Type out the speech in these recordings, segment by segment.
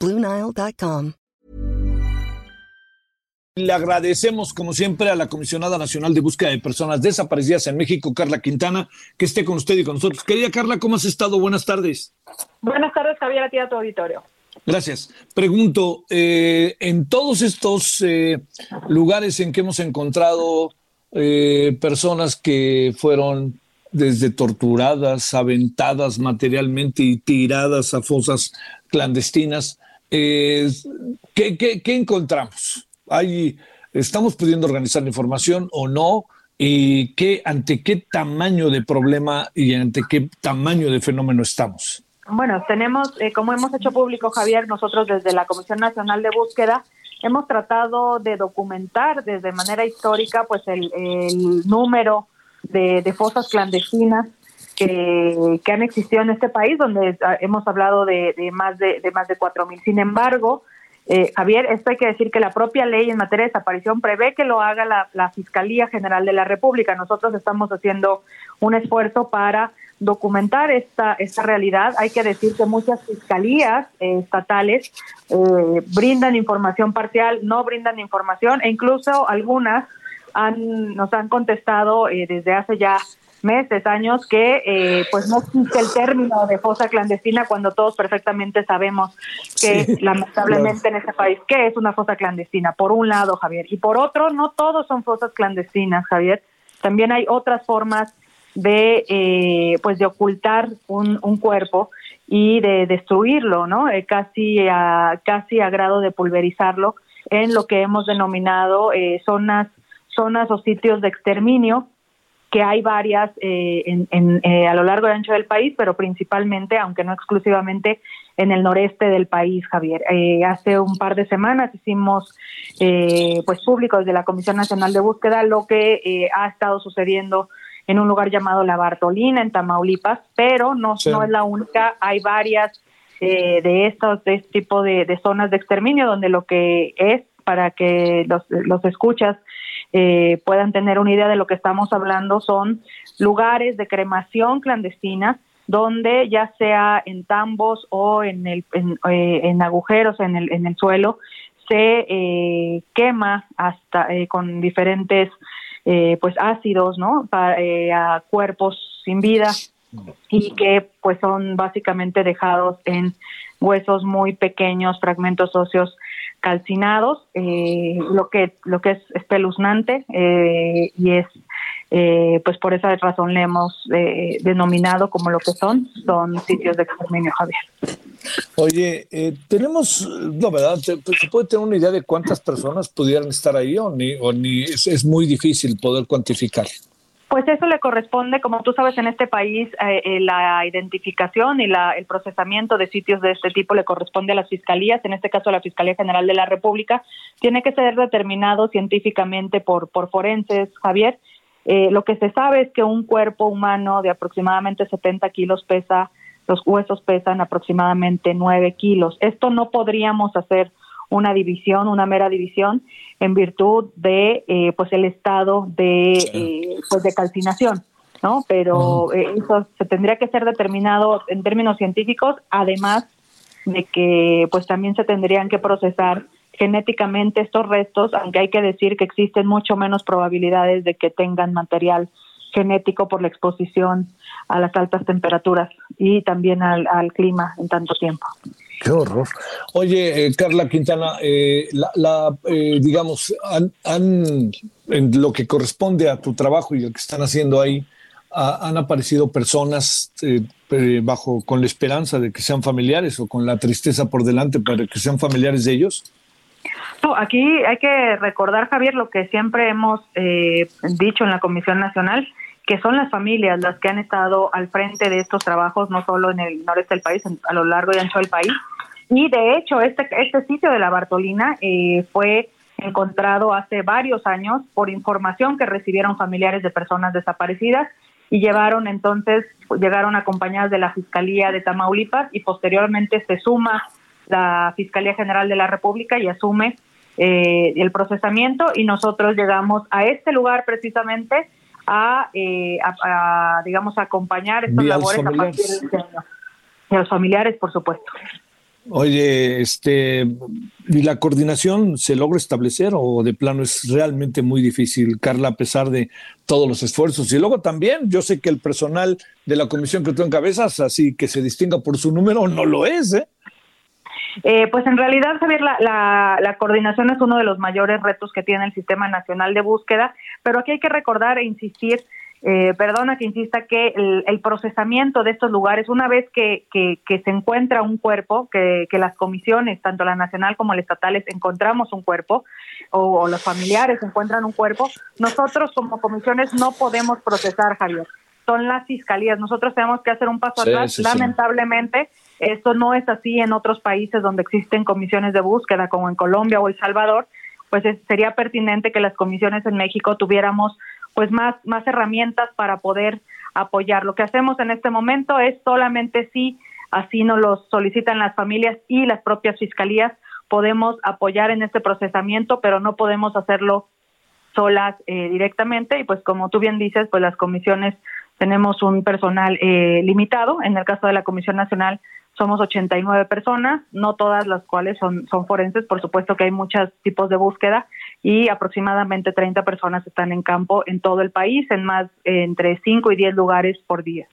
Bluenile.com. Le agradecemos, como siempre, a la Comisionada Nacional de Búsqueda de Personas Desaparecidas en México, Carla Quintana, que esté con usted y con nosotros. Querida Carla, ¿cómo has estado? Buenas tardes. Buenas tardes, Javier, a ti a tu auditorio. Gracias. Pregunto, eh, en todos estos eh, lugares en que hemos encontrado eh, personas que fueron desde torturadas, aventadas materialmente y tiradas a fosas clandestinas, eh, ¿qué, qué, qué encontramos? ¿Hay, ¿Estamos pudiendo organizar la información o no? ¿Y qué, ante qué tamaño de problema y ante qué tamaño de fenómeno estamos? Bueno, tenemos, eh, como hemos hecho público, Javier, nosotros desde la Comisión Nacional de Búsqueda hemos tratado de documentar desde manera histórica pues el, número de, fosas clandestinas que, que, han existido en este país, donde hemos hablado de, de más de, de más de cuatro mil. Sin embargo, eh, Javier, esto hay que decir que la propia ley en materia de desaparición prevé que lo haga la, la Fiscalía General de la República. Nosotros estamos haciendo un esfuerzo para documentar esta, esta realidad. Hay que decir que muchas fiscalías eh, estatales eh, brindan información parcial, no brindan información e incluso algunas han, nos han contestado eh, desde hace ya meses, años, que eh, pues no existe el término de fosa clandestina cuando todos perfectamente sabemos que sí, lamentablemente claro. en este país, ¿qué es una fosa clandestina? Por un lado, Javier, y por otro, no todos son fosas clandestinas, Javier. También hay otras formas de eh, pues de ocultar un, un, cuerpo y de destruirlo, ¿no? Eh, casi a casi a grado de pulverizarlo en lo que hemos denominado eh, zonas zonas o sitios de exterminio que hay varias eh, en, en, eh, a lo largo y ancho del país, pero principalmente, aunque no exclusivamente, en el noreste del país, Javier. Eh, hace un par de semanas hicimos, eh, pues, público desde la Comisión Nacional de Búsqueda lo que eh, ha estado sucediendo en un lugar llamado La Bartolina, en Tamaulipas, pero no, sí. no es la única, hay varias eh, de estos, de este tipo de, de, zonas de exterminio, donde lo que es, para que los, los escuchas eh, puedan tener una idea de lo que estamos hablando, son lugares de cremación clandestina, donde ya sea en tambos o en, el, en, eh, en agujeros en el, en el suelo, se eh, quema hasta eh, con diferentes eh, pues ácidos, ¿no? Pa, eh, a cuerpos sin vida y que pues son básicamente dejados en huesos muy pequeños, fragmentos óseos calcinados, eh, lo que lo que es espeluznante eh, y es eh, pues por esa razón le hemos eh, denominado como lo que son, son sitios de exterminio, Javier. Oye, eh, tenemos, no, ¿verdad? ¿Se puede tener una idea de cuántas personas pudieran estar ahí o ni, o ni es, es muy difícil poder cuantificar? Pues eso le corresponde, como tú sabes, en este país eh, eh, la identificación y la, el procesamiento de sitios de este tipo le corresponde a las fiscalías, en este caso a la Fiscalía General de la República. Tiene que ser determinado científicamente por, por forenses, Javier. Eh, lo que se sabe es que un cuerpo humano de aproximadamente 70 kilos pesa, los huesos pesan aproximadamente 9 kilos. Esto no podríamos hacer una división, una mera división, en virtud de eh, pues el estado de eh, pues de calcinación, ¿no? Pero eh, eso se tendría que ser determinado en términos científicos, además de que pues también se tendrían que procesar genéticamente estos restos, aunque hay que decir que existen mucho menos probabilidades de que tengan material genético por la exposición a las altas temperaturas y también al, al clima en tanto tiempo. Qué horror. Oye, eh, Carla Quintana, eh, la, la eh, digamos, han, han, en lo que corresponde a tu trabajo y lo que están haciendo ahí, a, han aparecido personas eh, bajo con la esperanza de que sean familiares o con la tristeza por delante para que sean familiares de ellos. No, aquí hay que recordar, Javier, lo que siempre hemos eh, dicho en la Comisión Nacional, que son las familias las que han estado al frente de estos trabajos, no solo en el noreste del país, a lo largo y ancho del país, Y de hecho, este, este sitio de la Bartolina eh, fue encontrado hace varios años por información que recibieron familiares de personas desaparecidas y llevaron entonces, llegaron acompañadas de la Fiscalía de Tamaulipas y posteriormente se suma la Fiscalía General de la República y asume eh, el procesamiento. Y nosotros llegamos a este lugar precisamente a, eh, digamos, acompañar estas labores a partir de año. Y a los familiares, por supuesto. Oye, este, ¿y la coordinación se logra establecer o de plano es realmente muy difícil, Carla, a pesar de todos los esfuerzos? Y luego también, yo sé que el personal de la comisión que tú encabezas, así que se distinga por su número, no lo es, ¿eh? Eh, pues en realidad, Javier, la, la, coordinación es uno de los mayores retos que tiene el Sistema Nacional de Búsqueda, pero aquí hay que recordar e insistir, eh, perdona que insista, que el, procesamiento de estos lugares, una vez que, que, se encuentra un cuerpo, que, que, las comisiones, tanto la nacional como la estatales, encontramos un cuerpo, o, los familiares encuentran un cuerpo, nosotros como comisiones no podemos procesar, Javier son las fiscalías. Nosotros tenemos que hacer un paso atrás. Lamentablemente, esto no es así en otros países donde existen comisiones de búsqueda, como en Colombia o El Salvador. Pues sería pertinente que las comisiones en México tuviéramos pues más, más herramientas para poder apoyar. Lo que hacemos en este momento es solamente si así nos lo solicitan las familias y las propias fiscalías, podemos apoyar en este procesamiento, pero no podemos hacerlo solas eh, directamente y pues como tú bien dices, pues las comisiones tenemos un personal eh, limitado. En el caso de la Comisión Nacional somos 89 personas, no todas las cuales son, forenses, por supuesto que hay muchos tipos de búsqueda y aproximadamente 30 personas están en campo en todo el país, en más entre 5 y 10 lugares por día.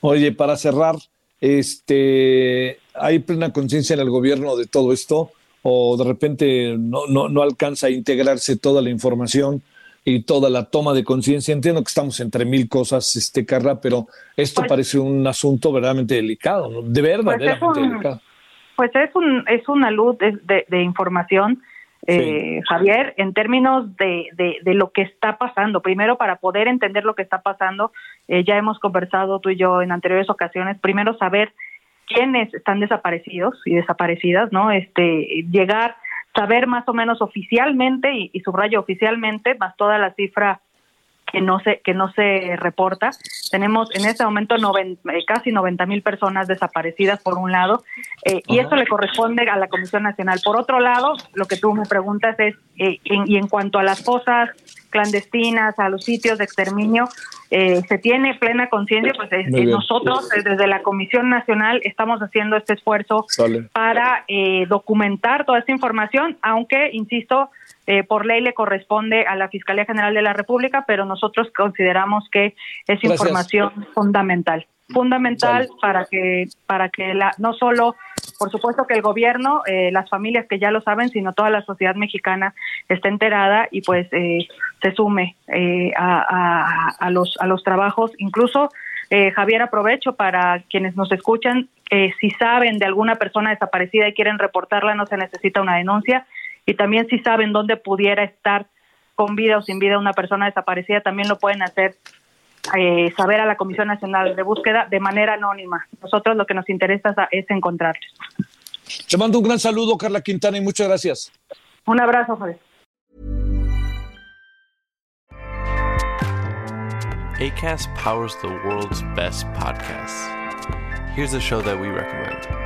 Oye, para cerrar, este, ¿hay plena conciencia en el gobierno de todo esto o de repente no, no, no alcanza a integrarse toda la información? Y toda la toma de conciencia. Entiendo que estamos entre mil cosas, este Carla, pero esto pues parece un asunto verdaderamente delicado, ¿no? de verdad, pues verdaderamente delicado. Pues es un es una luz de, de, información, eh, Javier, en términos de, de, lo que está pasando. Primero, para poder entender lo que está pasando, eh, ya hemos conversado tú y yo en anteriores ocasiones. Primero, saber quiénes están desaparecidos y desaparecidas, ¿no? Este, llegar saber más o menos oficialmente y, y subrayo oficialmente más toda la cifra que no se que no se reporta. Tenemos en este momento eh, casi 90 mil personas desaparecidas por un lado eh, y eso le corresponde a la Comisión Nacional. Por otro lado, lo que tú me preguntas es eh, y en cuanto a las fosas clandestinas, a los sitios de exterminio, eh, se tiene plena conciencia, pues nosotros desde la Comisión Nacional estamos haciendo este esfuerzo para eh, documentar toda esta información, aunque, insisto, eh, por ley le corresponde a la Fiscalía General de la República, pero nosotros consideramos que es información fundamental, fundamental para que para que la no solo por supuesto que el gobierno, eh, las familias que ya lo saben, sino toda la sociedad mexicana esté enterada y pues eh, se sume eh, a, a, los, a los trabajos. Incluso, Javier, aprovecho para quienes nos escuchan, si saben de alguna persona desaparecida y quieren reportarla, no se necesita una denuncia. Y también si saben dónde pudiera estar con vida o sin vida una persona desaparecida, también lo pueden hacer eh, saber a la Comisión Nacional de Búsqueda de manera anónima. Nosotros lo que nos interesa es encontrarles. Te mando un gran saludo, Carla Quintana, y muchas gracias. Un abrazo, Javier. ACAST powers the world's best podcasts. Here's a show that we recommend.